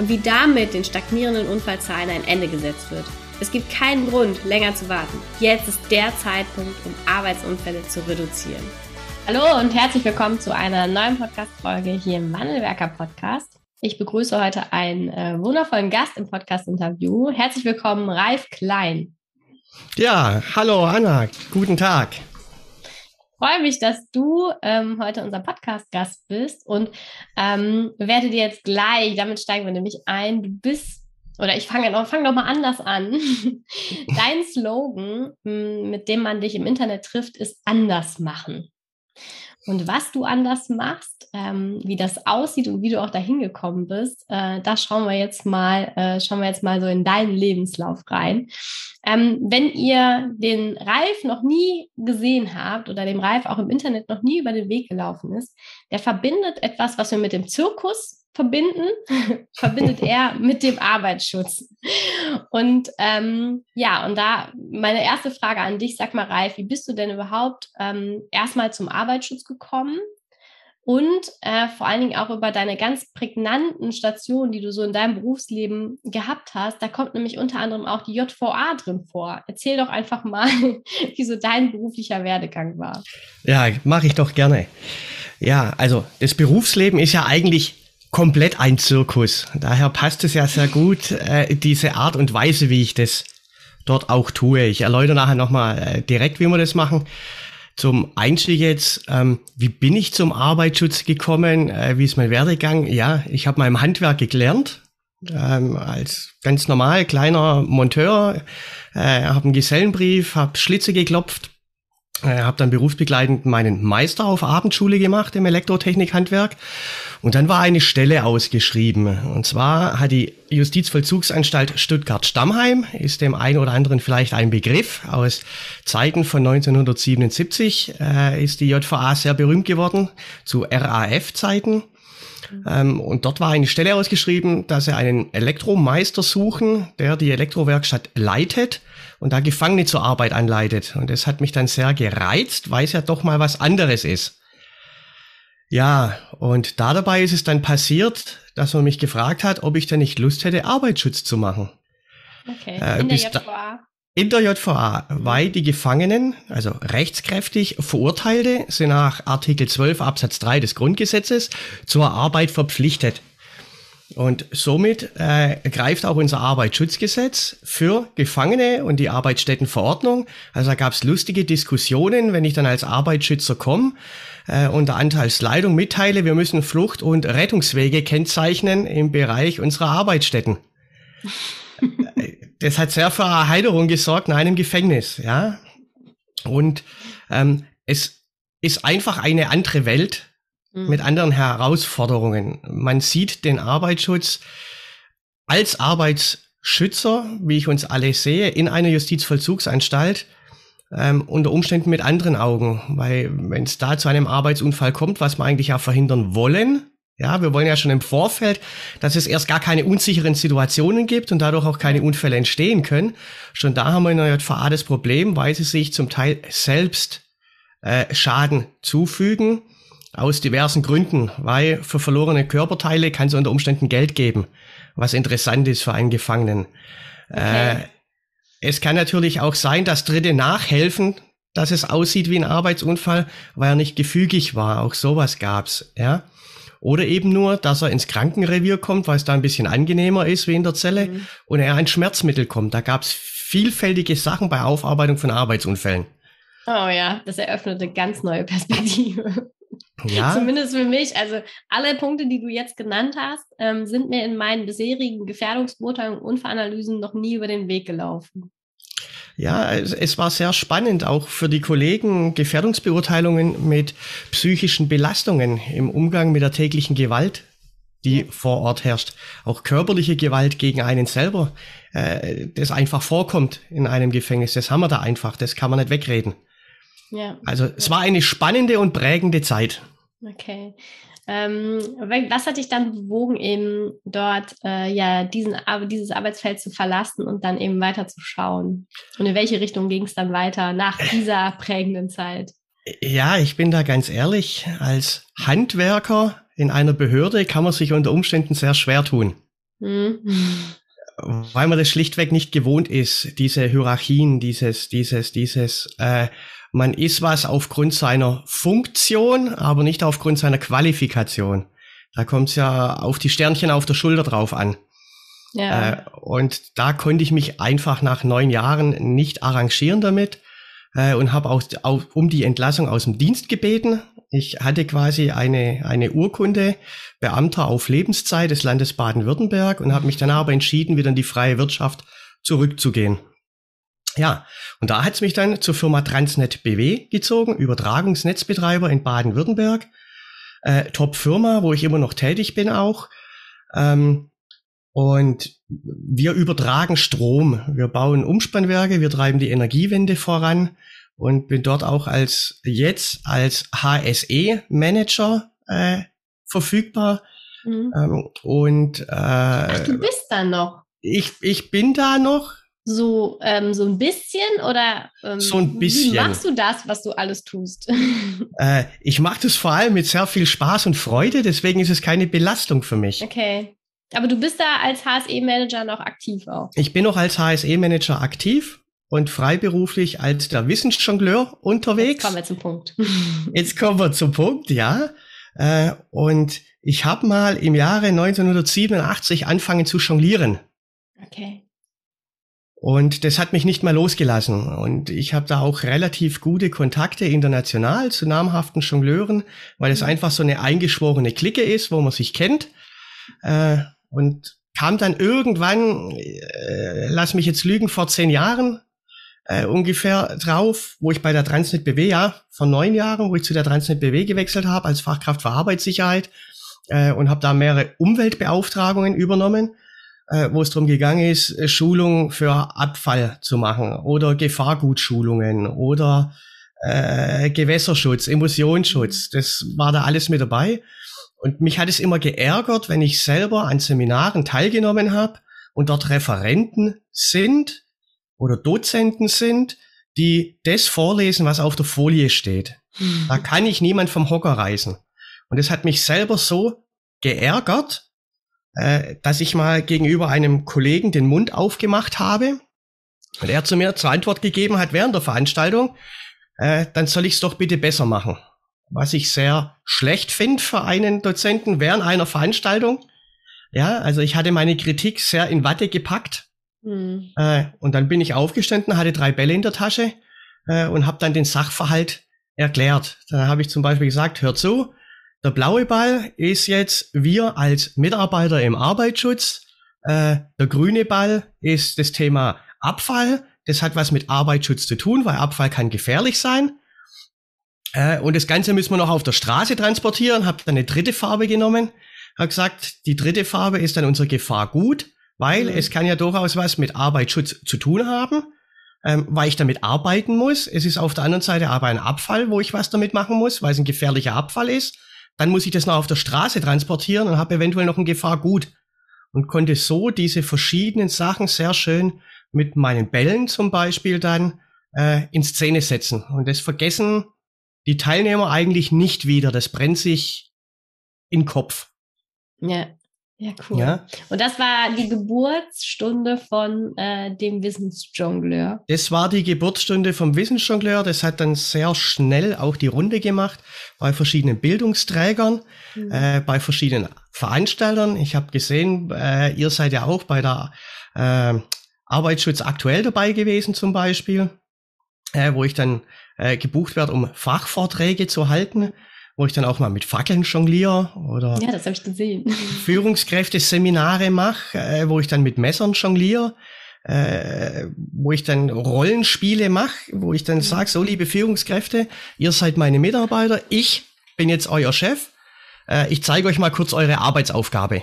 und wie damit den stagnierenden Unfallzahlen ein Ende gesetzt wird. Es gibt keinen Grund, länger zu warten. Jetzt ist der Zeitpunkt, um Arbeitsunfälle zu reduzieren. Hallo und herzlich willkommen zu einer neuen Podcast-Folge hier im Wandelwerker Podcast. Ich begrüße heute einen äh, wundervollen Gast im Podcast-Interview. Herzlich willkommen, Ralf Klein. Ja, hallo Anna, guten Tag freue mich, dass du ähm, heute unser Podcast-Gast bist und ähm, werde dir jetzt gleich, damit steigen wir nämlich ein, du bist, oder ich fange noch, fang noch mal anders an. Dein Slogan, mit dem man dich im Internet trifft, ist anders machen. Und was du anders machst, ähm, wie das aussieht und wie du auch dahin gekommen bist, äh, da schauen wir jetzt mal, äh, schauen wir jetzt mal so in deinen Lebenslauf rein. Ähm, wenn ihr den Ralf noch nie gesehen habt oder dem Ralf auch im Internet noch nie über den Weg gelaufen ist, der verbindet etwas, was wir mit dem Zirkus verbinden, verbindet er mit dem Arbeitsschutz. Und ähm, ja, und da meine erste Frage an dich, sag mal, Ralf, wie bist du denn überhaupt ähm, erstmal zum Arbeitsschutz gekommen? Und äh, vor allen Dingen auch über deine ganz prägnanten Stationen, die du so in deinem Berufsleben gehabt hast. Da kommt nämlich unter anderem auch die JVA drin vor. Erzähl doch einfach mal, wie so dein beruflicher Werdegang war. Ja, mache ich doch gerne. Ja, also das Berufsleben ist ja eigentlich komplett ein Zirkus. Daher passt es ja sehr gut, äh, diese Art und Weise, wie ich das dort auch tue. Ich erläutere nachher nochmal äh, direkt, wie wir das machen. Zum Einstieg jetzt, ähm, wie bin ich zum Arbeitsschutz gekommen? Äh, wie ist mein Werdegang? Ja, ich habe mal Handwerk gelernt, ähm, als ganz normal kleiner Monteur, äh, habe einen Gesellenbrief, habe Schlitze geklopft, äh, habe dann berufsbegleitend meinen Meister auf Abendschule gemacht im Elektrotechnikhandwerk und dann war eine Stelle ausgeschrieben. Und zwar hat die Justizvollzugsanstalt Stuttgart-Stammheim, ist dem einen oder anderen vielleicht ein Begriff, aus Zeiten von 1977 äh, ist die JVA sehr berühmt geworden, zu RAF-Zeiten. Ähm, und dort war eine Stelle ausgeschrieben, dass sie einen Elektromeister suchen, der die Elektrowerkstatt leitet und da Gefangene zur Arbeit anleitet. Und das hat mich dann sehr gereizt, weil es ja doch mal was anderes ist. Ja, und da dabei ist es dann passiert, dass man mich gefragt hat, ob ich denn nicht Lust hätte, Arbeitsschutz zu machen. Okay, äh, in der JVA. In der JVA, weil die Gefangenen, also rechtskräftig Verurteilte, sind nach Artikel 12 Absatz 3 des Grundgesetzes zur Arbeit verpflichtet. Und somit äh, greift auch unser Arbeitsschutzgesetz für Gefangene und die Arbeitsstättenverordnung. Also da gab es lustige Diskussionen, wenn ich dann als Arbeitsschützer komme äh, und der Anteilsleitung mitteile, wir müssen Flucht- und Rettungswege kennzeichnen im Bereich unserer Arbeitsstätten. das hat sehr für Erheiterung gesorgt in einem Gefängnis, ja. Und ähm, es ist einfach eine andere Welt, mhm. mit anderen Herausforderungen. Man sieht den Arbeitsschutz als Arbeitsschützer, wie ich uns alle sehe, in einer Justizvollzugsanstalt ähm, unter Umständen mit anderen Augen, weil wenn es da zu einem Arbeitsunfall kommt, was wir eigentlich ja verhindern wollen, ja, wir wollen ja schon im Vorfeld, dass es erst gar keine unsicheren Situationen gibt und dadurch auch keine Unfälle entstehen können. Schon da haben wir in der JVA das Problem, weil sie sich zum Teil selbst äh, Schaden zufügen aus diversen Gründen, weil für verlorene Körperteile kann es unter Umständen Geld geben, was interessant ist für einen Gefangenen. Okay. Äh, es kann natürlich auch sein, dass Dritte nachhelfen, dass es aussieht wie ein Arbeitsunfall, weil er nicht gefügig war. Auch sowas gab's, ja. Oder eben nur, dass er ins Krankenrevier kommt, weil es da ein bisschen angenehmer ist wie in der Zelle mhm. und er an Schmerzmittel kommt. Da gab's vielfältige Sachen bei Aufarbeitung von Arbeitsunfällen. Oh ja, das eröffnet eine ganz neue Perspektive. Ja. Zumindest für mich. Also alle Punkte, die du jetzt genannt hast, ähm, sind mir in meinen bisherigen Gefährdungsbeurteilungen und Unfallanalysen noch nie über den Weg gelaufen. Ja, es, es, war sehr spannend, auch für die Kollegen Gefährdungsbeurteilungen mit psychischen Belastungen im Umgang mit der täglichen Gewalt die vor Ort herrscht. Auch körperliche Gewalt gegen einen selber, äh, das einfach vorkommt in einem Gefängnis, das haben wir da einfach, das kann man nicht wegreden. Ja. Also es war eine spannende und prägende Zeit. Okay. Ähm, was hat dich dann bewogen, eben dort äh, ja diesen, dieses Arbeitsfeld zu verlassen und dann eben weiterzuschauen? Und in welche Richtung ging es dann weiter nach dieser prägenden Zeit? Ja, ich bin da ganz ehrlich, als Handwerker in einer Behörde kann man sich unter Umständen sehr schwer tun. Mhm. Weil man das schlichtweg nicht gewohnt ist, diese Hierarchien, dieses, dieses, dieses, äh, man ist was aufgrund seiner Funktion, aber nicht aufgrund seiner Qualifikation. Da kommt es ja auf die Sternchen auf der Schulter drauf an. Ja. Äh, und da konnte ich mich einfach nach neun Jahren nicht arrangieren damit äh, und habe auch, auch um die Entlassung aus dem Dienst gebeten. Ich hatte quasi eine, eine Urkunde, Beamter auf Lebenszeit des Landes Baden-Württemberg und habe mich dann aber entschieden, wieder in die freie Wirtschaft zurückzugehen. Ja, und da hat's mich dann zur Firma Transnet BW gezogen, Übertragungsnetzbetreiber in Baden-Württemberg. Äh, Top-Firma, wo ich immer noch tätig bin auch. Ähm, und wir übertragen Strom. Wir bauen Umspannwerke, wir treiben die Energiewende voran und bin dort auch als jetzt als HSE-Manager äh, verfügbar. Mhm. Ähm, und äh, Ach, du bist da noch. Ich, ich bin da noch. So, ähm, so ein bisschen oder ähm, so ein bisschen. wie machst du das, was du alles tust? äh, ich mache das vor allem mit sehr viel Spaß und Freude, deswegen ist es keine Belastung für mich. Okay. Aber du bist da als HSE-Manager noch aktiv auch. Ich bin noch als HSE-Manager aktiv und freiberuflich als der Wissensjongleur unterwegs. Jetzt kommen wir zum Punkt. Jetzt kommen wir zum Punkt, ja. Äh, und ich habe mal im Jahre 1987 angefangen zu jonglieren. Okay. Und das hat mich nicht mehr losgelassen. Und ich habe da auch relativ gute Kontakte international zu namhaften Jongleuren, weil es mhm. einfach so eine eingeschworene Clique ist, wo man sich kennt. Äh, und kam dann irgendwann, äh, lass mich jetzt lügen, vor zehn Jahren äh, ungefähr drauf, wo ich bei der Transnet BW, ja, vor neun Jahren, wo ich zu der Transnet BW gewechselt habe als Fachkraft für Arbeitssicherheit und habe da mehrere Umweltbeauftragungen übernommen, äh, wo es darum gegangen ist, äh, Schulungen für Abfall zu machen oder Gefahrgutschulungen oder äh, Gewässerschutz, Emissionsschutz. Das war da alles mit dabei. Und mich hat es immer geärgert, wenn ich selber an Seminaren teilgenommen habe und dort Referenten sind oder Dozenten sind, die das vorlesen, was auf der Folie steht. Mhm. Da kann ich niemand vom Hocker reißen. Und es hat mich selber so geärgert, äh, dass ich mal gegenüber einem Kollegen den Mund aufgemacht habe und er zu mir zur Antwort gegeben hat während der Veranstaltung, äh, dann soll ich es doch bitte besser machen was ich sehr schlecht finde für einen Dozenten während einer Veranstaltung. Ja, also ich hatte meine Kritik sehr in Watte gepackt. Mhm. Äh, und dann bin ich aufgestanden, hatte drei Bälle in der Tasche äh, und habe dann den Sachverhalt erklärt. Dann habe ich zum Beispiel gesagt, hör zu, der blaue Ball ist jetzt wir als Mitarbeiter im Arbeitsschutz. Äh, der grüne Ball ist das Thema Abfall. Das hat was mit Arbeitsschutz zu tun, weil Abfall kann gefährlich sein. Äh, und das Ganze müssen wir noch auf der Straße transportieren. Hab dann eine dritte Farbe genommen. Hab gesagt, die dritte Farbe ist dann unsere Gefahr gut, weil mhm. es kann ja durchaus was mit Arbeitsschutz zu tun haben, ähm, weil ich damit arbeiten muss. Es ist auf der anderen Seite aber ein Abfall, wo ich was damit machen muss, weil es ein gefährlicher Abfall ist. Dann muss ich das noch auf der Straße transportieren und habe eventuell noch ein Gefahr gut. Und konnte so diese verschiedenen Sachen sehr schön mit meinen Bällen zum Beispiel dann äh, in Szene setzen. Und das vergessen die Teilnehmer eigentlich nicht wieder. Das brennt sich in Kopf. Ja. Ja, cool. Ja. Und das war die Geburtsstunde von äh, dem Wissensjongleur. Das war die Geburtsstunde vom Wissensjongleur. Das hat dann sehr schnell auch die Runde gemacht bei verschiedenen Bildungsträgern, mhm. äh, bei verschiedenen Veranstaltern. Ich habe gesehen, äh, ihr seid ja auch bei der äh, Arbeitsschutz aktuell dabei gewesen zum Beispiel, äh, wo ich dann äh, gebucht werde, um Fachvorträge zu halten, wo ich dann auch mal mit Fackeln jongliere oder ja, das habe ich gesehen. Führungskräfteseminare mache, äh, wo ich dann mit Messern jongliere. Äh, wo ich dann Rollenspiele mache, wo ich dann mhm. sage, so liebe Führungskräfte, ihr seid meine Mitarbeiter, ich bin jetzt euer Chef äh, ich zeige euch mal kurz eure Arbeitsaufgabe.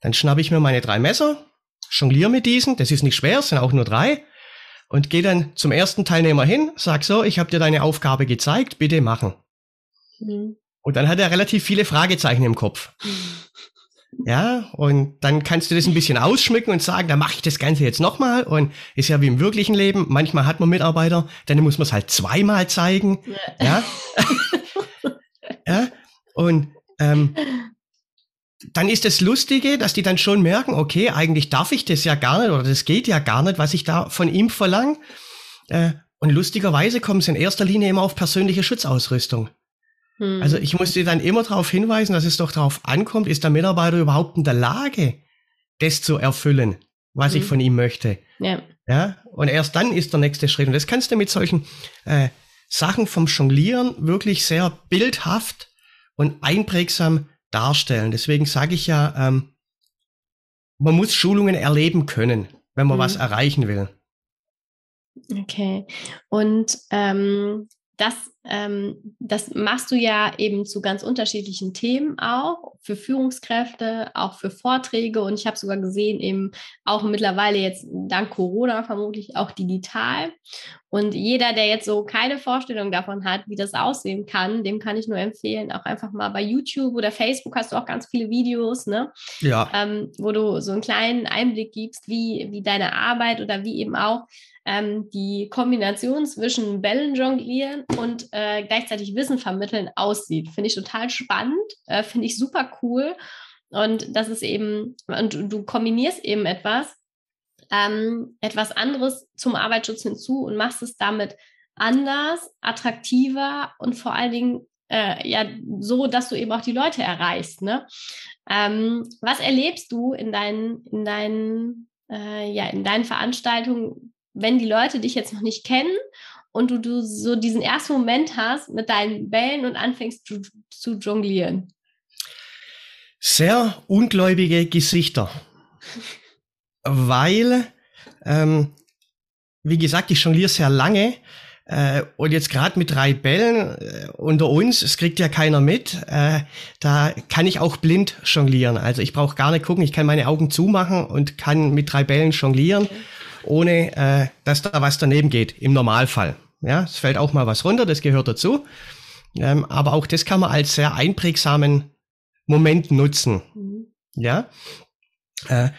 Dann schnappe ich mir meine drei Messer, jongliere mit diesen, das ist nicht schwer, es sind auch nur drei, und gehe dann zum ersten Teilnehmer hin, sag so, ich habe dir deine Aufgabe gezeigt, bitte machen. Mhm. Und dann hat er relativ viele Fragezeichen im Kopf. Ja, und dann kannst du das ein bisschen ausschmücken und sagen, da mache ich das Ganze jetzt nochmal. Und ist ja wie im wirklichen Leben. Manchmal hat man Mitarbeiter, dann muss man es halt zweimal zeigen. Ja. Ja. ja. Und ähm, dann ist das Lustige, dass die dann schon merken, okay, eigentlich darf ich das ja gar nicht oder das geht ja gar nicht, was ich da von ihm verlange. Äh, und lustigerweise kommen sie in erster Linie immer auf persönliche Schutzausrüstung. Hm. Also ich musste dann immer darauf hinweisen, dass es doch darauf ankommt, ist der Mitarbeiter überhaupt in der Lage, das zu erfüllen, was hm. ich von ihm möchte. Ja. ja. Und erst dann ist der nächste Schritt. Und das kannst du mit solchen äh, Sachen vom Jonglieren wirklich sehr bildhaft und einprägsam darstellen. Deswegen sage ich ja, ähm, man muss Schulungen erleben können, wenn man hm. was erreichen will. Okay. Und ähm, das, ähm, das machst du ja eben zu ganz unterschiedlichen Themen auch, für Führungskräfte, auch für Vorträge und ich habe sogar gesehen, eben auch mittlerweile jetzt dank Corona vermutlich auch digital. Und jeder, der jetzt so keine Vorstellung davon hat, wie das aussehen kann, dem kann ich nur empfehlen, auch einfach mal bei YouTube oder Facebook hast du auch ganz viele Videos, ne? Ja. Ähm, wo du so einen kleinen Einblick gibst, wie, wie deine Arbeit oder wie eben auch ähm, die Kombination zwischen Bällen jonglieren und äh, gleichzeitig Wissen vermitteln aussieht. Finde ich total spannend, äh, finde ich super cool. Und das ist eben, und du, du kombinierst eben etwas, ähm, etwas anderes zum Arbeitsschutz hinzu und machst es damit anders, attraktiver und vor allen Dingen äh, ja so, dass du eben auch die Leute erreichst. Ne? Ähm, was erlebst du in deinen, in deinen, äh, ja, in deinen Veranstaltungen, wenn die Leute dich jetzt noch nicht kennen und du, du so diesen ersten Moment hast mit deinen Bällen und anfängst zu, zu jonglieren? Sehr ungläubige Gesichter. Weil, ähm, wie gesagt, ich jongliere sehr lange. Äh, und jetzt gerade mit drei Bällen äh, unter uns, es kriegt ja keiner mit, äh, da kann ich auch blind jonglieren. Also ich brauche gar nicht gucken, ich kann meine Augen zumachen und kann mit drei Bällen jonglieren. Okay ohne äh, dass da was daneben geht, im Normalfall. Ja, es fällt auch mal was runter, das gehört dazu. Ähm, aber auch das kann man als sehr einprägsamen Moment nutzen. Mhm. Ja. Äh,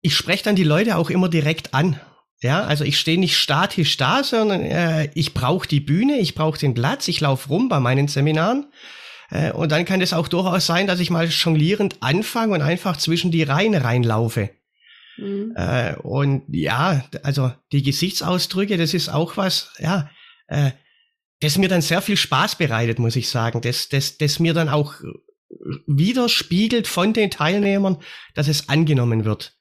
ich spreche dann die Leute auch immer direkt an. Ja, also ich stehe nicht statisch da, sondern äh, ich brauche die Bühne, ich brauche den Platz, ich laufe rum bei meinen Seminaren. Äh, und dann kann es auch durchaus sein, dass ich mal jonglierend anfange und einfach zwischen die Reihen reinlaufe. Mhm. Äh, und ja, also die Gesichtsausdrücke, das ist auch was, ja, äh, das mir dann sehr viel Spaß bereitet, muss ich sagen. Das, das, das mir dann auch widerspiegelt von den Teilnehmern, dass es angenommen wird.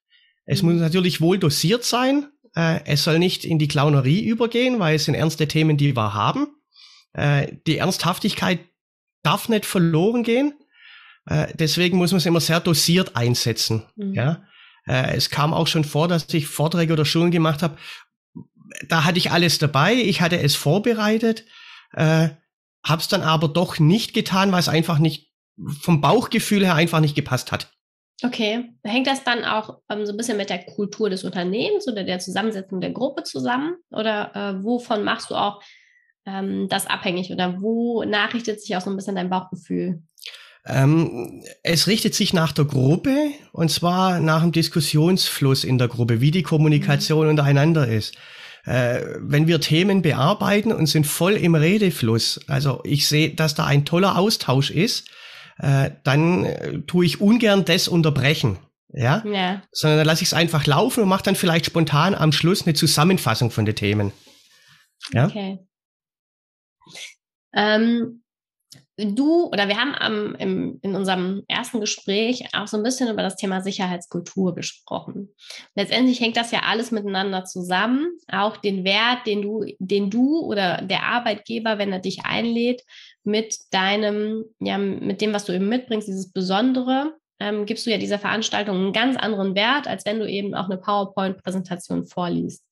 Es mhm. muss natürlich wohl dosiert sein. Äh, es soll nicht in die Clownerie übergehen, weil es sind ernste Themen, die wir haben. Äh, die Ernsthaftigkeit darf nicht verloren gehen. Äh, deswegen muss man es immer sehr dosiert einsetzen. Mhm. Ja. Äh, es kam auch schon vor, dass ich Vorträge oder Schulen gemacht habe. Da hatte ich alles dabei, ich hatte es vorbereitet, äh, habe es dann aber doch nicht getan, weil es einfach nicht vom Bauchgefühl her einfach nicht gepasst hat. Okay, hängt das dann auch ähm, so ein bisschen mit der Kultur des Unternehmens oder der Zusammensetzung der Gruppe zusammen? Oder äh, wovon machst du auch ähm, das abhängig oder wo nachrichtet sich auch so ein bisschen dein Bauchgefühl? Ähm, es richtet sich nach der Gruppe und zwar nach dem Diskussionsfluss in der Gruppe, wie die Kommunikation mhm. untereinander ist. Äh, wenn wir Themen bearbeiten und sind voll im Redefluss, also ich sehe, dass da ein toller Austausch ist, äh, dann äh, tue ich ungern das unterbrechen. Ja? ja. Sondern dann lasse ich es einfach laufen und mache dann vielleicht spontan am Schluss eine Zusammenfassung von den Themen. Ja? Okay. Ähm, du oder wir haben am, im, in unserem ersten Gespräch auch so ein bisschen über das Thema Sicherheitskultur gesprochen. Letztendlich hängt das ja alles miteinander zusammen. Auch den Wert, den du, den du oder der Arbeitgeber, wenn er dich einlädt, mit deinem, ja, mit dem, was du eben mitbringst, dieses Besondere, ähm, gibst du ja dieser Veranstaltung einen ganz anderen Wert, als wenn du eben auch eine PowerPoint-Präsentation vorliest.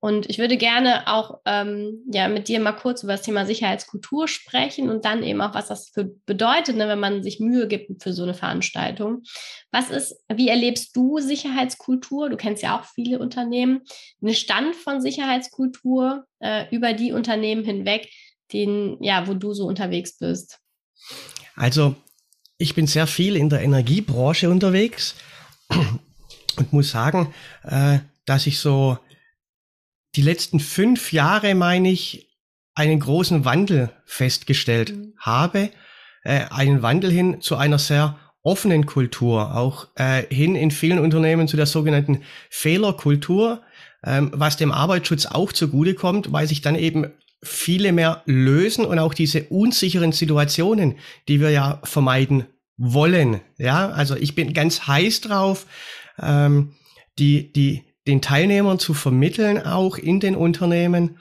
Und ich würde gerne auch ähm, ja, mit dir mal kurz über das Thema Sicherheitskultur sprechen und dann eben auch, was das für bedeutet, ne, wenn man sich Mühe gibt für so eine Veranstaltung. Was ist, wie erlebst du Sicherheitskultur? Du kennst ja auch viele Unternehmen. Eine Stand von Sicherheitskultur äh, über die Unternehmen hinweg, den, ja, wo du so unterwegs bist. Also, ich bin sehr viel in der Energiebranche unterwegs und muss sagen, äh, dass ich so die letzten fünf Jahre, meine ich, einen großen Wandel festgestellt mhm. habe. Äh, einen Wandel hin zu einer sehr offenen Kultur, auch äh, hin in vielen Unternehmen zu der sogenannten Fehlerkultur, ähm, was dem Arbeitsschutz auch zugutekommt, weil sich dann eben viele mehr lösen und auch diese unsicheren Situationen, die wir ja vermeiden wollen. Ja, also ich bin ganz heiß drauf, ähm, die, die, den Teilnehmern zu vermitteln, auch in den Unternehmen,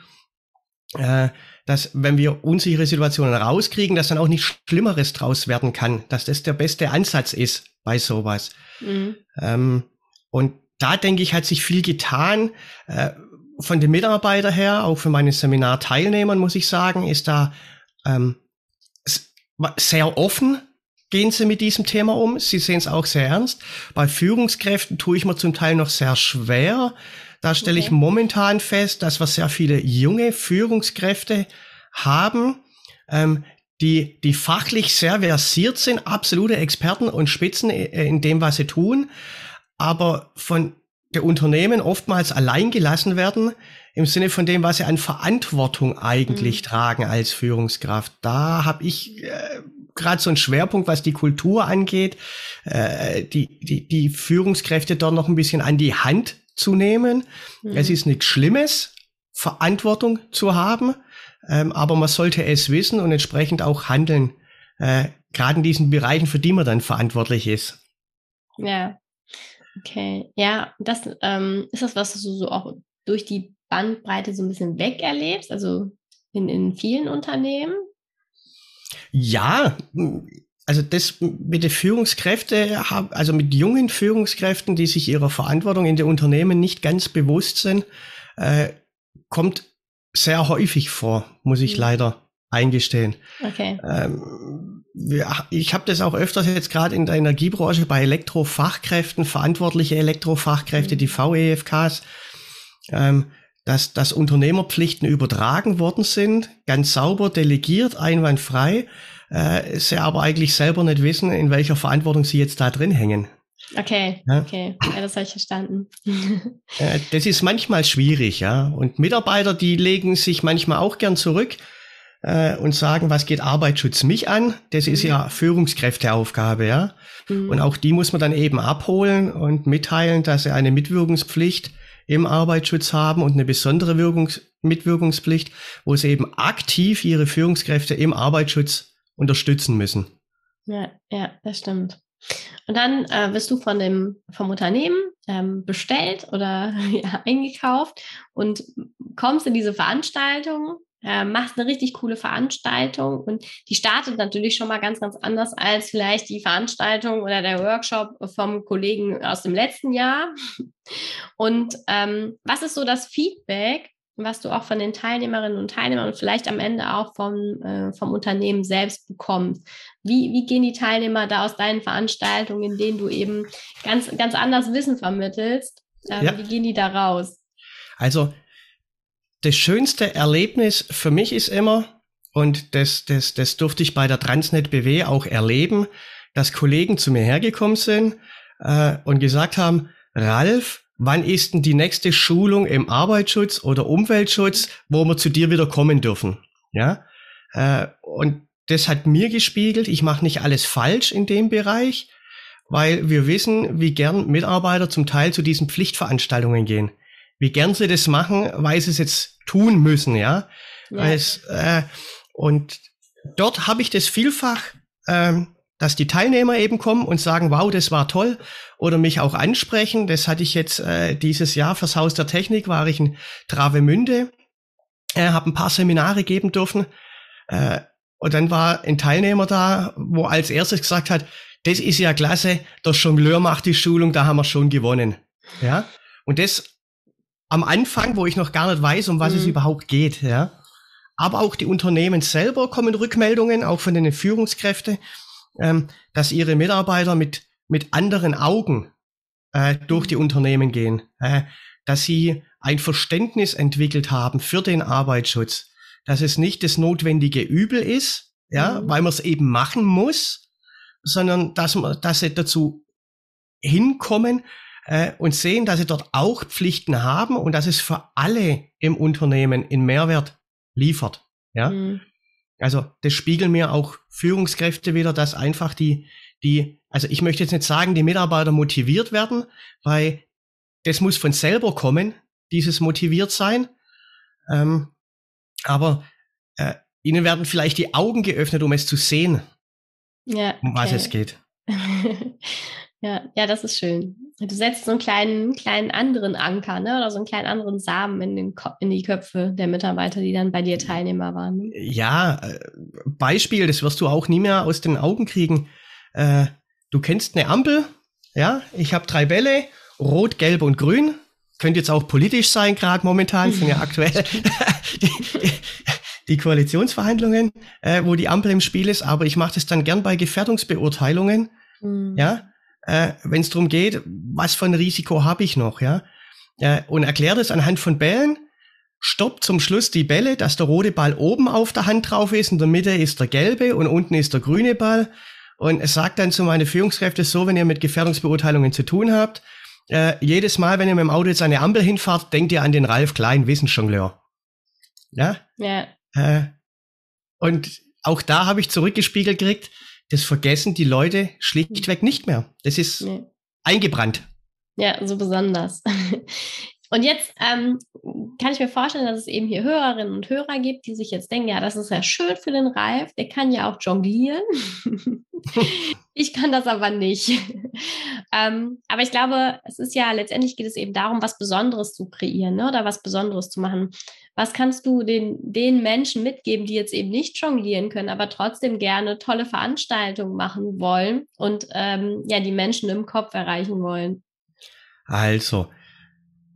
äh, dass wenn wir unsichere Situationen rauskriegen, dass dann auch nichts Schlimmeres draus werden kann, dass das der beste Ansatz ist bei sowas. Mhm. Ähm, und da denke ich, hat sich viel getan. Äh, von den Mitarbeitern her, auch für meine Seminarteilnehmern, muss ich sagen, ist da ähm, sehr offen gehen sie mit diesem Thema um. Sie sehen es auch sehr ernst. Bei Führungskräften tue ich mir zum Teil noch sehr schwer. Da stelle okay. ich momentan fest, dass wir sehr viele junge Führungskräfte haben, ähm, die, die fachlich sehr versiert sind, absolute Experten und Spitzen in dem, was sie tun, aber von der Unternehmen oftmals allein gelassen werden im Sinne von dem, was sie an Verantwortung eigentlich mhm. tragen als Führungskraft. Da habe ich äh, gerade so ein Schwerpunkt, was die Kultur angeht, äh, die, die, die Führungskräfte dort noch ein bisschen an die Hand zu nehmen. Mhm. Es ist nichts Schlimmes, Verantwortung zu haben, ähm, aber man sollte es wissen und entsprechend auch handeln, äh, gerade in diesen Bereichen, für die man dann verantwortlich ist. Ja, okay. Ja, das ähm, ist das, was du so auch durch die Bandbreite so ein bisschen weg erlebst, also in, in vielen Unternehmen? Ja, also das mit den Führungskräften, also mit jungen Führungskräften, die sich ihrer Verantwortung in den Unternehmen nicht ganz bewusst sind, äh, kommt sehr häufig vor, muss ich mhm. leider eingestehen. Okay. Ähm, ja, ich habe das auch öfters jetzt gerade in der Energiebranche bei Elektrofachkräften, verantwortliche Elektrofachkräfte, mhm. die VEFKs, ähm, dass, dass Unternehmerpflichten übertragen worden sind, ganz sauber delegiert, einwandfrei, äh, sie aber eigentlich selber nicht wissen, in welcher Verantwortung sie jetzt da drin hängen. Okay, ja? okay, ja, das habe ich verstanden. äh, das ist manchmal schwierig, ja. Und Mitarbeiter, die legen sich manchmal auch gern zurück äh, und sagen, was geht Arbeitsschutz mich an? Das ist mhm. ja Führungskräfteaufgabe, ja. Mhm. Und auch die muss man dann eben abholen und mitteilen, dass sie eine Mitwirkungspflicht im Arbeitsschutz haben und eine besondere Wirkungs Mitwirkungspflicht, wo sie eben aktiv ihre Führungskräfte im Arbeitsschutz unterstützen müssen. Ja, ja, das stimmt. Und dann äh, wirst du von dem, vom Unternehmen ähm, bestellt oder ja, eingekauft und kommst in diese Veranstaltung äh, machst eine richtig coole Veranstaltung und die startet natürlich schon mal ganz, ganz anders als vielleicht die Veranstaltung oder der Workshop vom Kollegen aus dem letzten Jahr. Und ähm, was ist so das Feedback, was du auch von den Teilnehmerinnen und Teilnehmern und vielleicht am Ende auch vom, äh, vom Unternehmen selbst bekommst? Wie, wie gehen die Teilnehmer da aus deinen Veranstaltungen, in denen du eben ganz, ganz anders Wissen vermittelst? Äh, ja. Wie gehen die da raus? Also das schönste Erlebnis für mich ist immer, und das, das, das durfte ich bei der Transnet BW auch erleben, dass Kollegen zu mir hergekommen sind äh, und gesagt haben, Ralf, wann ist denn die nächste Schulung im Arbeitsschutz oder Umweltschutz, wo wir zu dir wieder kommen dürfen? Ja, äh, und das hat mir gespiegelt, ich mache nicht alles falsch in dem Bereich, weil wir wissen, wie gern Mitarbeiter zum Teil zu diesen Pflichtveranstaltungen gehen. Wie gern sie das machen, weil sie es jetzt tun müssen, ja. ja. Als, äh, und dort habe ich das vielfach, ähm, dass die Teilnehmer eben kommen und sagen, wow, das war toll, oder mich auch ansprechen. Das hatte ich jetzt äh, dieses Jahr fürs Haus der Technik, war ich in Travemünde, äh, habe ein paar Seminare geben dürfen. Äh, und dann war ein Teilnehmer da, wo als erstes gesagt hat, das ist ja klasse, der Jongleur macht die Schulung, da haben wir schon gewonnen. Ja. Und das am Anfang, wo ich noch gar nicht weiß, um was mhm. es überhaupt geht, ja. Aber auch die Unternehmen selber kommen Rückmeldungen, auch von den Führungskräften, ähm, dass ihre Mitarbeiter mit, mit anderen Augen äh, durch die Unternehmen gehen, äh, dass sie ein Verständnis entwickelt haben für den Arbeitsschutz, dass es nicht das notwendige Übel ist, ja, mhm. weil man es eben machen muss, sondern dass man, dass sie dazu hinkommen äh, und sehen, dass sie dort auch Pflichten haben und dass es für alle im Unternehmen in Mehrwert liefert. Ja, mhm. also das spiegeln mir auch Führungskräfte wieder, dass einfach die die, also ich möchte jetzt nicht sagen, die Mitarbeiter motiviert werden, weil das muss von selber kommen, dieses motiviert sein. Ähm, aber äh, ihnen werden vielleicht die Augen geöffnet, um es zu sehen, ja, um was es geht. ja, ja, das ist schön. Du setzt so einen kleinen, kleinen anderen Anker, ne? Oder so einen kleinen anderen Samen in, den in die Köpfe der Mitarbeiter, die dann bei dir Teilnehmer waren. Ne? Ja, äh, Beispiel, das wirst du auch nie mehr aus den Augen kriegen. Äh, du kennst eine Ampel, ja, ich habe drei Bälle, rot, gelb und grün. Könnte jetzt auch politisch sein, gerade momentan, sind ja aktuell die, die, Koalitionsverhandlungen, äh, wo die Ampel im Spiel ist, aber ich mache das dann gern bei Gefährdungsbeurteilungen, mhm. ja, äh, wenn es darum geht, was für ein Risiko habe ich noch, ja, äh, und erkläre das anhand von Bällen, stoppt zum Schluss die Bälle, dass der rote Ball oben auf der Hand drauf ist, in der Mitte ist der gelbe und unten ist der grüne Ball und es sagt dann zu meinen Führungskräften so, wenn ihr mit Gefährdungsbeurteilungen zu tun habt, äh, jedes Mal, wenn ihr mit dem Auto jetzt eine Ampel hinfahrt, denkt ihr an den Ralf Klein, Wissensjongleur. Ja? Ja. Äh, und auch da habe ich zurückgespiegelt gekriegt, das vergessen die Leute schlichtweg nicht mehr. Das ist nee. eingebrannt. Ja, so besonders. Und jetzt ähm, kann ich mir vorstellen, dass es eben hier Hörerinnen und Hörer gibt, die sich jetzt denken, ja, das ist ja schön für den Ralf, der kann ja auch jonglieren. ich kann das aber nicht. ähm, aber ich glaube, es ist ja, letztendlich geht es eben darum, was Besonderes zu kreieren ne? oder was Besonderes zu machen. Was kannst du den, den Menschen mitgeben, die jetzt eben nicht jonglieren können, aber trotzdem gerne tolle Veranstaltungen machen wollen und ähm, ja, die Menschen im Kopf erreichen wollen? Also,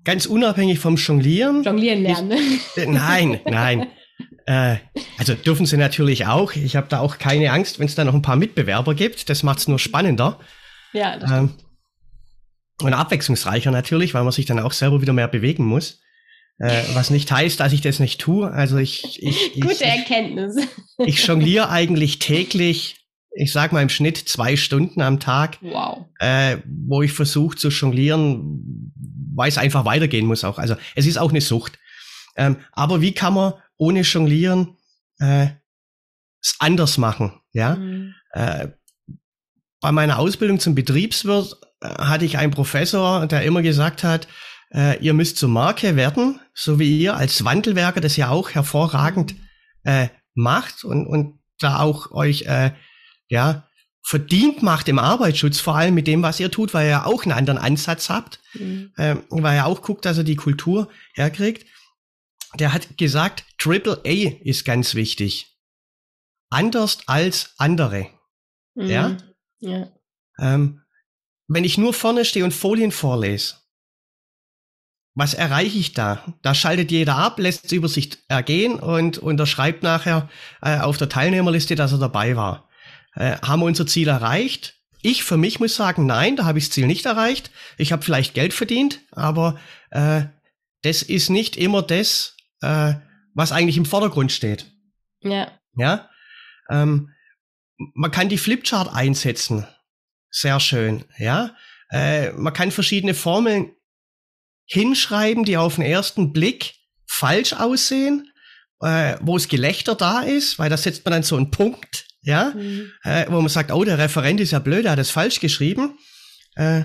ganz unabhängig vom Jonglieren. Jonglieren lernen. Ich, äh, nein, nein. Äh, also dürfen sie natürlich auch. Ich habe da auch keine Angst, wenn es da noch ein paar Mitbewerber gibt. Das macht es nur spannender. Ja. Das ähm, und abwechslungsreicher natürlich, weil man sich dann auch selber wieder mehr bewegen muss. Äh, was nicht heißt, dass ich das nicht tue. Also ich, ich, ich gute Erkenntnis. Ich, ich jongliere eigentlich täglich, ich sag mal im Schnitt zwei Stunden am Tag, wow. äh, wo ich versuche zu jonglieren, weil es einfach weitergehen muss auch. Also es ist auch eine Sucht. Ähm, aber wie kann man ohne Jonglieren äh, es anders machen? Ja. Mhm. Äh, bei meiner Ausbildung zum Betriebswirt äh, hatte ich einen Professor, der immer gesagt hat, äh, ihr müsst zur Marke werden, so wie ihr als Wandelwerker das ja auch hervorragend mhm. äh, macht und, und da auch euch äh, ja verdient macht im Arbeitsschutz, vor allem mit dem, was ihr tut, weil ihr auch einen anderen Ansatz habt, mhm. äh, weil er auch guckt, dass er die Kultur herkriegt. Der hat gesagt, Triple A ist ganz wichtig. Anders als andere. Mhm. Ja? ja. Ähm, wenn ich nur vorne stehe und Folien vorlese, was erreiche ich da? Da schaltet jeder ab, lässt es über sich ergehen und unterschreibt nachher äh, auf der Teilnehmerliste, dass er dabei war. Äh, haben wir unser Ziel erreicht? Ich für mich muss sagen, nein, da habe ich das Ziel nicht erreicht. Ich habe vielleicht Geld verdient, aber äh, das ist nicht immer das, äh, was eigentlich im Vordergrund steht. Ja. Ja. Ähm, man kann die Flipchart einsetzen. Sehr schön. Ja. Äh, man kann verschiedene Formeln hinschreiben, die auf den ersten Blick falsch aussehen, äh, wo es Gelächter da ist, weil da setzt man dann so einen Punkt ja, mhm. äh, wo man sagt, oh, der Referent ist ja blöd, er hat es falsch geschrieben. Äh,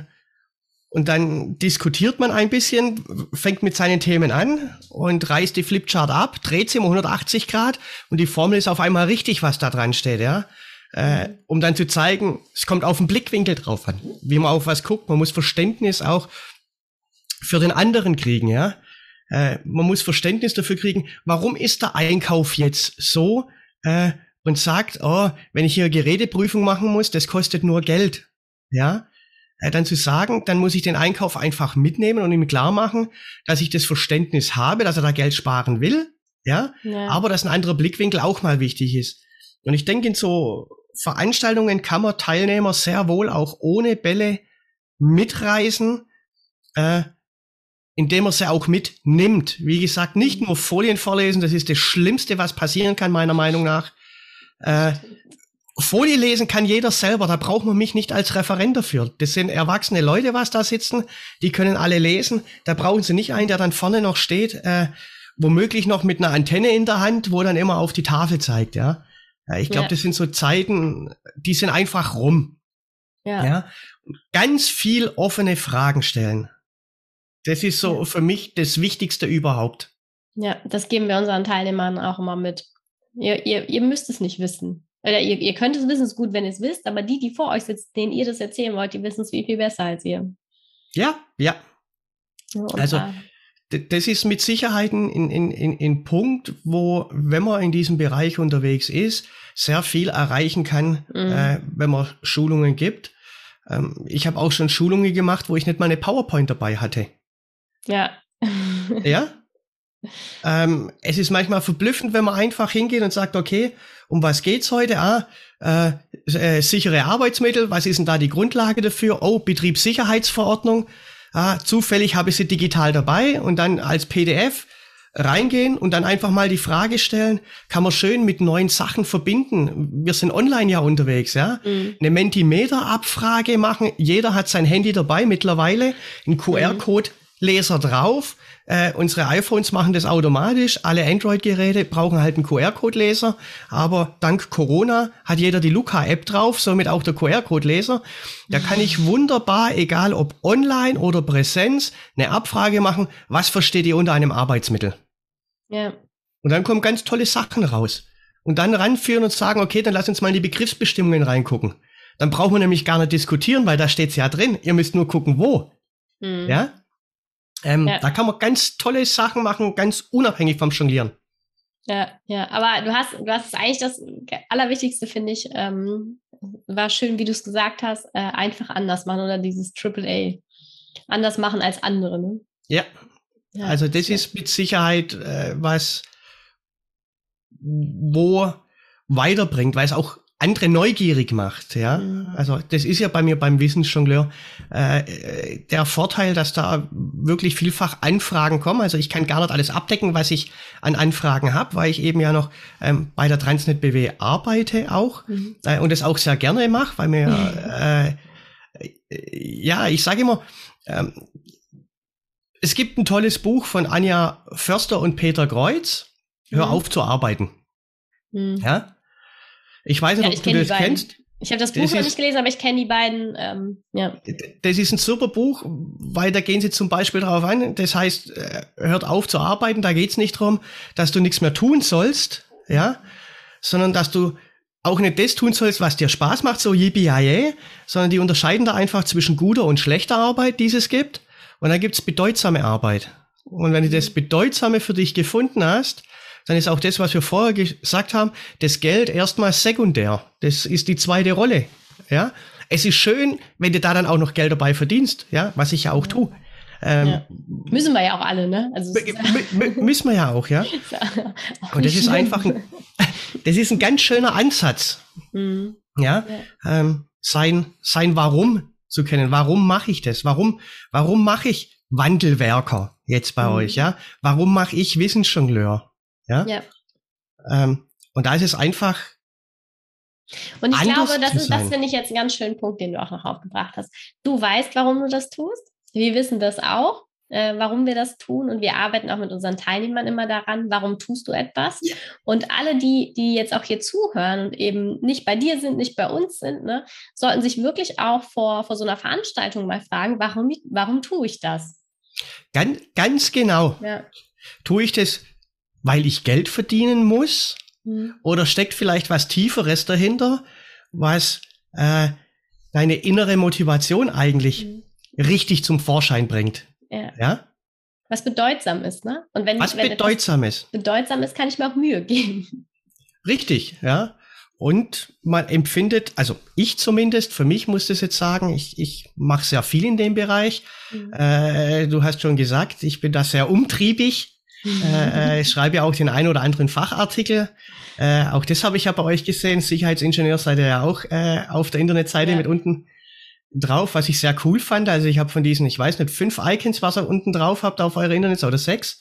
und dann diskutiert man ein bisschen, fängt mit seinen Themen an und reißt die Flipchart ab, dreht sie um 180 Grad und die Formel ist auf einmal richtig, was da dran steht, ja. Äh, um dann zu zeigen, es kommt auf den Blickwinkel drauf an, wie man auf was guckt. Man muss Verständnis auch für den anderen kriegen, ja. Äh, man muss Verständnis dafür kriegen, warum ist der Einkauf jetzt so, äh, und sagt, oh, wenn ich hier Geräteprüfung machen muss, das kostet nur Geld. Ja, dann zu sagen, dann muss ich den Einkauf einfach mitnehmen und ihm klar machen, dass ich das Verständnis habe, dass er da Geld sparen will, ja, ja. aber dass ein anderer Blickwinkel auch mal wichtig ist. Und ich denke, in so Veranstaltungen kann man Teilnehmer sehr wohl auch ohne Bälle mitreisen, äh, indem er sie auch mitnimmt. Wie gesagt, nicht nur Folien vorlesen, das ist das Schlimmste, was passieren kann, meiner Meinung nach. Äh, Folie lesen kann jeder selber, da braucht man mich nicht als Referent dafür. Das sind erwachsene Leute, was da sitzen, die können alle lesen. Da brauchen sie nicht einen, der dann vorne noch steht, äh, womöglich noch mit einer Antenne in der Hand, wo dann immer auf die Tafel zeigt, ja. ja ich glaube, ja. das sind so Zeiten, die sind einfach rum. Ja. ja. Ganz viel offene Fragen stellen. Das ist so für mich das Wichtigste überhaupt. Ja, das geben wir unseren Teilnehmern auch immer mit. Ihr, ihr, ihr müsst es nicht wissen. Oder ihr, ihr könnt es wissen, es ist gut, wenn ihr es wisst, aber die, die vor euch sitzen, denen ihr das erzählen wollt, die wissen es viel, viel besser als ihr. Ja, ja. Und also, das ist mit Sicherheit ein, ein, ein, ein Punkt, wo, wenn man in diesem Bereich unterwegs ist, sehr viel erreichen kann, mhm. äh, wenn man Schulungen gibt. Ähm, ich habe auch schon Schulungen gemacht, wo ich nicht mal eine PowerPoint dabei hatte. Ja. ja? Ähm, es ist manchmal verblüffend, wenn man einfach hingeht und sagt, okay, um was geht's heute? Ah, äh, äh, sichere Arbeitsmittel, was ist denn da die Grundlage dafür? Oh, Betriebssicherheitsverordnung. Ah, zufällig habe ich sie digital dabei und dann als PDF reingehen und dann einfach mal die Frage stellen, kann man schön mit neuen Sachen verbinden. Wir sind online ja unterwegs, ja. Mhm. Eine Mentimeter-Abfrage machen. Jeder hat sein Handy dabei mittlerweile, ein QR-Code Leser drauf. Äh, unsere iPhones machen das automatisch. Alle Android-Geräte brauchen halt einen QR-Code-Leser. Aber dank Corona hat jeder die Luca-App drauf, somit auch der QR-Code-Leser. Da kann ich wunderbar, egal ob online oder Präsenz, eine Abfrage machen. Was versteht ihr unter einem Arbeitsmittel? Ja. Und dann kommen ganz tolle Sachen raus. Und dann ranführen und sagen, okay, dann lass uns mal in die Begriffsbestimmungen reingucken. Dann brauchen wir nämlich gar nicht diskutieren, weil da steht's ja drin. Ihr müsst nur gucken, wo. Mhm. Ja? Ähm, ja. Da kann man ganz tolle Sachen machen, ganz unabhängig vom Jonglieren. Ja, ja, aber du hast, du hast eigentlich das Allerwichtigste, finde ich, ähm, war schön, wie du es gesagt hast, äh, einfach anders machen oder dieses Triple A. Anders machen als andere, ne? Ja. ja also das ja. ist mit Sicherheit äh, was, wo weiterbringt, weil es auch andere neugierig macht, ja. Mhm. Also das ist ja bei mir beim Wissensjongleur äh, der Vorteil, dass da wirklich vielfach Anfragen kommen. Also ich kann gar nicht alles abdecken, was ich an Anfragen habe, weil ich eben ja noch ähm, bei der Transnet BW arbeite auch mhm. äh, und das auch sehr gerne mache, weil mir mhm. äh, ja, ich sage immer, ähm, es gibt ein tolles Buch von Anja Förster und Peter Kreuz. Hör mhm. auf zu arbeiten. Ja, ich weiß nicht, ja, ob du das kennst. Ich habe das Buch das noch nicht gelesen, aber ich kenne die beiden. Ähm, ja. Das ist ein super Buch, weil da gehen sie zum Beispiel drauf ein. Das heißt, äh, hört auf zu arbeiten. Da geht's nicht darum, dass du nichts mehr tun sollst, ja, sondern dass du auch nicht das tun sollst, was dir Spaß macht, so yippie sondern die unterscheiden da einfach zwischen guter und schlechter Arbeit, die es gibt. Und dann gibt's bedeutsame Arbeit. Und wenn du das Bedeutsame für dich gefunden hast, dann ist auch das, was wir vorher gesagt haben, das Geld erstmal sekundär. Das ist die zweite Rolle. Ja, es ist schön, wenn du da dann auch noch Geld dabei verdienst, ja, was ich ja auch tue. Ähm, ja. Müssen wir ja auch alle, ne? Also müssen wir ja auch, ja. Und das ist einfach ein, das ist ein ganz schöner Ansatz. Mhm. Ja, ja. Ähm, sein, sein Warum zu kennen. Warum mache ich das? Warum, warum mache ich Wandelwerker jetzt bei mhm. euch, ja? Warum mache ich Wissensjongleur? Ja. ja. Ähm, und da ist es einfach. Und ich glaube, das ist, das finde ich jetzt einen ganz schönen Punkt, den du auch noch aufgebracht hast. Du weißt, warum du das tust. Wir wissen das auch, äh, warum wir das tun. Und wir arbeiten auch mit unseren Teilnehmern immer daran, warum tust du etwas. Ja. Und alle, die, die jetzt auch hier zuhören und eben nicht bei dir sind, nicht bei uns sind, ne, sollten sich wirklich auch vor, vor so einer Veranstaltung mal fragen, warum, warum tue ich das? Ganz, ganz genau. Ja. Tue ich das weil ich Geld verdienen muss? Mhm. Oder steckt vielleicht was Tieferes dahinter, was äh, deine innere Motivation eigentlich mhm. richtig zum Vorschein bringt? Ja. ja? Was bedeutsam ist, ne? Und wenn, was wenn bedeutsam ist. Bedeutsam ist, kann ich mir auch Mühe geben. Richtig, ja. und man empfindet, also ich zumindest, für mich muss das jetzt sagen, ich, ich mache sehr viel in dem Bereich. Mhm. Äh, du hast schon gesagt, ich bin da sehr umtriebig. Mhm. Äh, ich schreibe auch den einen oder anderen Fachartikel. Äh, auch das habe ich ja bei euch gesehen. Sicherheitsingenieur seid ihr ja auch äh, auf der Internetseite ja. mit unten drauf, was ich sehr cool fand. Also ich habe von diesen, ich weiß nicht, fünf Icons, was ihr unten drauf habt auf eurer Internetseite oder sechs.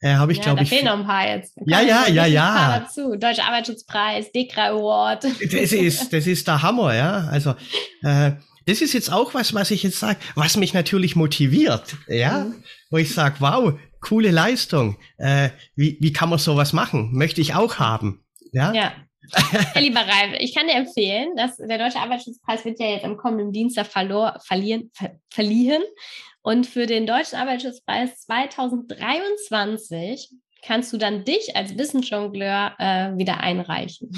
Äh, habe ich, ja, glaube ich. Da fehlen noch ein paar jetzt. Ja, ja, ja, ja. Dazu. Deutscher Arbeitsschutzpreis, DEKRA Award. Das ist, das ist der Hammer, ja. Also, äh, das ist jetzt auch was, was ich jetzt sage, was mich natürlich motiviert, ja. Mhm. Wo ich sage, wow, coole Leistung. Äh, wie, wie kann man sowas machen? Möchte ich auch haben. Ja. ja. Herr lieber Ralf, ich kann dir empfehlen, dass der Deutsche Arbeitsschutzpreis wird ja jetzt am kommenden Dienstag verlor, verlieren, ver, verliehen. Und für den Deutschen Arbeitsschutzpreis 2023 kannst du dann dich als Wissensjongleur äh, wieder einreichen.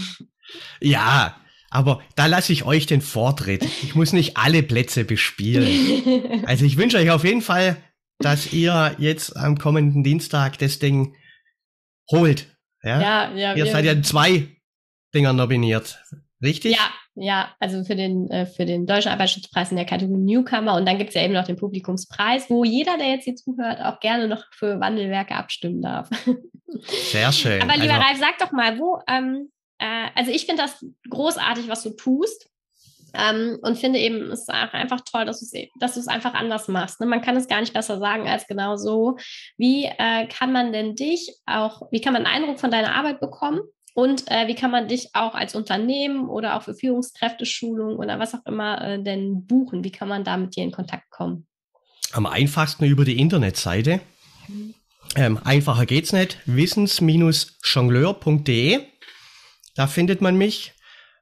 Ja, aber da lasse ich euch den Vortritt. Ich muss nicht alle Plätze bespielen. Also ich wünsche euch auf jeden Fall, dass ihr jetzt am kommenden Dienstag das Ding holt. Ja, ja, ja Ihr seid ja zwei Dinger nominiert. Richtig? Ja, ja, also für den, äh, für den Deutschen Arbeitsschutzpreis in der Kategorie Newcomer und dann gibt es ja eben noch den Publikumspreis, wo jeder, der jetzt hier zuhört, auch gerne noch für Wandelwerke abstimmen darf. Sehr schön. Aber lieber also, Ralf, sag doch mal, wo, ähm, äh, also ich finde das großartig, was du tust. Ähm, und finde eben, es ist einfach toll, dass du es einfach anders machst. Ne? Man kann es gar nicht besser sagen als genau so. Wie äh, kann man denn dich auch, wie kann man einen Eindruck von deiner Arbeit bekommen? Und äh, wie kann man dich auch als Unternehmen oder auch für Führungskräfteschulung oder was auch immer äh, denn buchen? Wie kann man da mit dir in Kontakt kommen? Am einfachsten über die Internetseite. Ähm, einfacher geht's nicht. wissens-jongleur.de. Da findet man mich.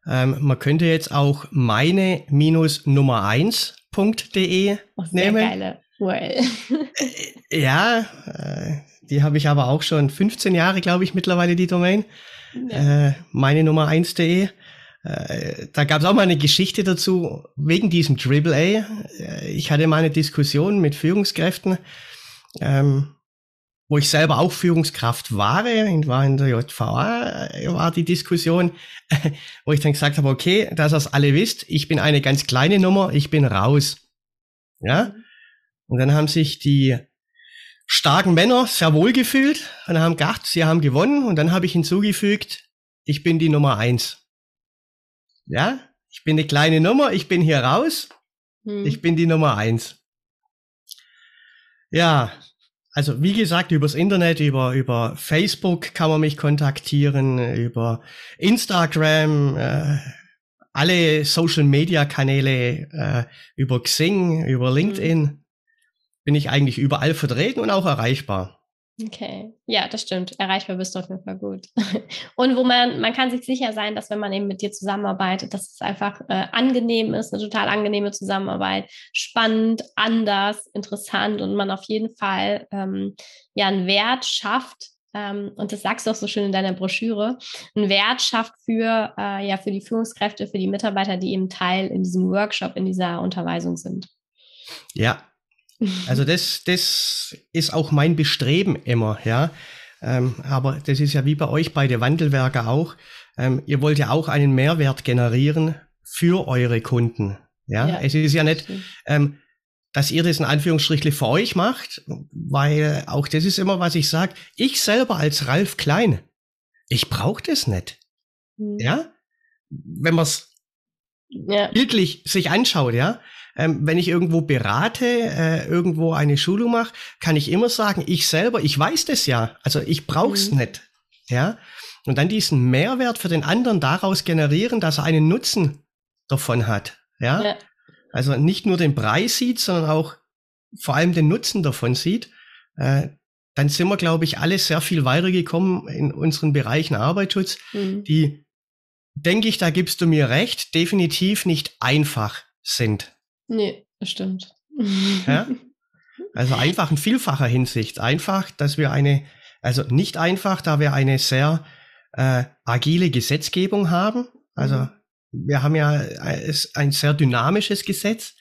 Ähm, man könnte jetzt auch meine-nummer 1.de oh, nehmen. Geile URL. Äh, ja, äh, die habe ich aber auch schon 15 Jahre, glaube ich, mittlerweile die Domain ja. äh, meine Nummer 1.de. Äh, da gab es auch mal eine Geschichte dazu, wegen diesem Dribble A. Äh, ich hatte mal eine Diskussion mit Führungskräften, ähm, wo ich selber auch Führungskraft war, war in der JVA, äh, war die Diskussion, wo ich dann gesagt habe, okay, dass ihr es alle wisst, ich bin eine ganz kleine Nummer, ich bin raus. Ja? Und dann haben sich die starken Männer sehr wohl gefühlt und haben gedacht, sie haben gewonnen. Und dann habe ich hinzugefügt, ich bin die Nummer eins. Ja, ich bin eine kleine Nummer, ich bin hier raus. Hm. Ich bin die Nummer eins. Ja, also wie gesagt, übers Internet, über, über Facebook kann man mich kontaktieren, über Instagram, äh, alle Social Media Kanäle, äh, über Xing, über LinkedIn. Hm bin ich eigentlich überall vertreten und auch erreichbar. Okay, ja, das stimmt. Erreichbar bist du auf jeden Fall gut. Und wo man, man kann sich sicher sein, dass wenn man eben mit dir zusammenarbeitet, dass es einfach äh, angenehm ist, eine total angenehme Zusammenarbeit, spannend, anders, interessant und man auf jeden Fall ähm, ja einen Wert schafft, ähm, und das sagst du auch so schön in deiner Broschüre, einen Wert schafft für, äh, ja, für die Führungskräfte, für die Mitarbeiter, die eben Teil in diesem Workshop, in dieser Unterweisung sind. Ja, also das, das ist auch mein Bestreben immer, ja. Ähm, aber das ist ja wie bei euch bei der Wandelwerke auch. Ähm, ihr wollt ja auch einen Mehrwert generieren für eure Kunden. Ja, ja es ist ja nicht, ähm, dass ihr das in Anführungsstrichen für euch macht, weil auch das ist immer, was ich sage. Ich selber als Ralf Klein, ich brauche das nicht. Mhm. Ja, wenn man es ja. bildlich sich anschaut, ja ähm, wenn ich irgendwo berate, äh, irgendwo eine Schulung mache, kann ich immer sagen, ich selber, ich weiß das ja, also ich brauch's mhm. nicht, ja. Und dann diesen Mehrwert für den anderen daraus generieren, dass er einen Nutzen davon hat, ja. ja. Also nicht nur den Preis sieht, sondern auch vor allem den Nutzen davon sieht. Äh, dann sind wir, glaube ich, alle sehr viel weitergekommen in unseren Bereichen Arbeitsschutz, mhm. die, denke ich, da gibst du mir recht, definitiv nicht einfach sind. Nee, das stimmt. Ja? Also einfach in vielfacher Hinsicht. Einfach, dass wir eine, also nicht einfach, da wir eine sehr äh, agile Gesetzgebung haben. Also mhm. wir haben ja äh, ein sehr dynamisches Gesetz,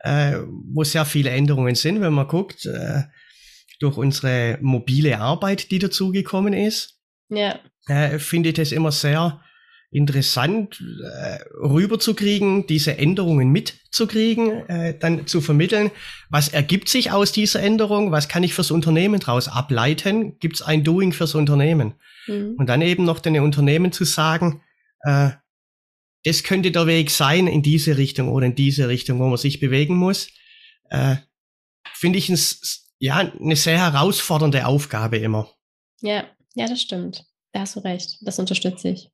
äh, wo sehr viele Änderungen sind, wenn man guckt, äh, durch unsere mobile Arbeit, die dazugekommen ist. Ja. Äh, finde ich das immer sehr interessant äh, rüberzukriegen, diese Änderungen mitzukriegen, äh, dann zu vermitteln, was ergibt sich aus dieser Änderung, was kann ich fürs Unternehmen daraus ableiten, gibt es ein Doing fürs Unternehmen. Mhm. Und dann eben noch den Unternehmen zu sagen, äh, das könnte der Weg sein in diese Richtung oder in diese Richtung, wo man sich bewegen muss, äh, finde ich ein, ja, eine sehr herausfordernde Aufgabe immer. Ja, ja, das stimmt. Da hast du recht. Das unterstütze ich.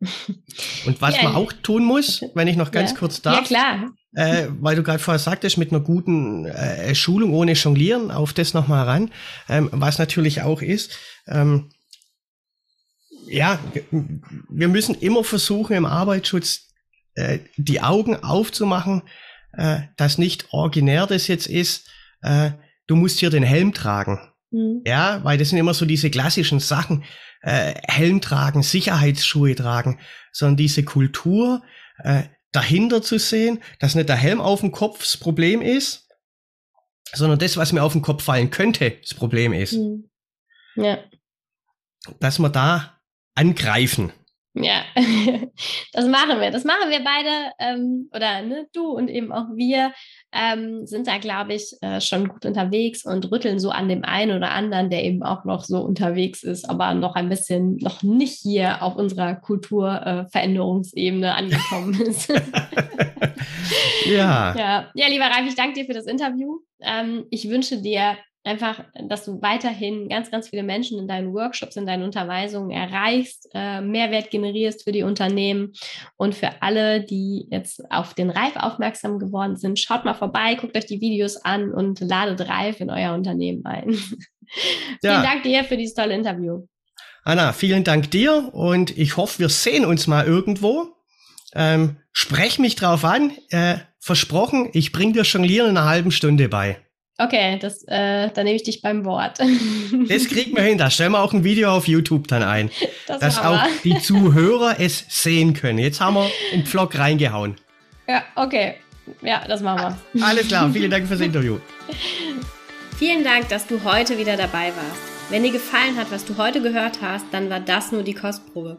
Und was ja, man auch tun muss, wenn ich noch ganz ja. kurz darf. Ja, klar. Äh, weil du gerade vorher sagtest, mit einer guten äh, Schulung ohne Jonglieren auf das nochmal ran. Ähm, was natürlich auch ist, ähm, ja, wir müssen immer versuchen, im Arbeitsschutz äh, die Augen aufzumachen, äh, dass nicht originär das jetzt ist, äh, du musst hier den Helm tragen. Mhm. Ja, weil das sind immer so diese klassischen Sachen äh, Helm tragen, Sicherheitsschuhe tragen, sondern diese Kultur äh, dahinter zu sehen, dass nicht der Helm auf dem Kopf das Problem ist, sondern das, was mir auf den Kopf fallen könnte, das Problem ist. Mhm. Ja. Dass wir da angreifen. Ja, das machen wir. Das machen wir beide ähm, oder ne, du und eben auch wir ähm, sind da, glaube ich, äh, schon gut unterwegs und rütteln so an dem einen oder anderen, der eben auch noch so unterwegs ist, aber noch ein bisschen noch nicht hier auf unserer Kulturveränderungsebene äh, angekommen ist. ja. ja. Ja, lieber Ralf, ich danke dir für das Interview. Ähm, ich wünsche dir einfach, dass du weiterhin ganz, ganz viele Menschen in deinen Workshops, in deinen Unterweisungen erreichst, äh, Mehrwert generierst für die Unternehmen und für alle, die jetzt auf den Reif aufmerksam geworden sind. Schaut mal vorbei, guckt euch die Videos an und ladet Reif in euer Unternehmen ein. Ja. Vielen Dank dir für dieses tolle Interview. Anna, vielen Dank dir und ich hoffe, wir sehen uns mal irgendwo. Ähm, sprech mich drauf an. Äh, versprochen, ich bring dir Jonglieren in einer halben Stunde bei. Okay, das, äh, dann nehme ich dich beim Wort. Das kriegen wir hin. Da stellen wir auch ein Video auf YouTube dann ein, das dass auch die Zuhörer es sehen können. Jetzt haben wir einen Vlog reingehauen. Ja, okay. Ja, das machen wir. Alles klar. Vielen Dank fürs Interview. Vielen Dank, dass du heute wieder dabei warst. Wenn dir gefallen hat, was du heute gehört hast, dann war das nur die Kostprobe.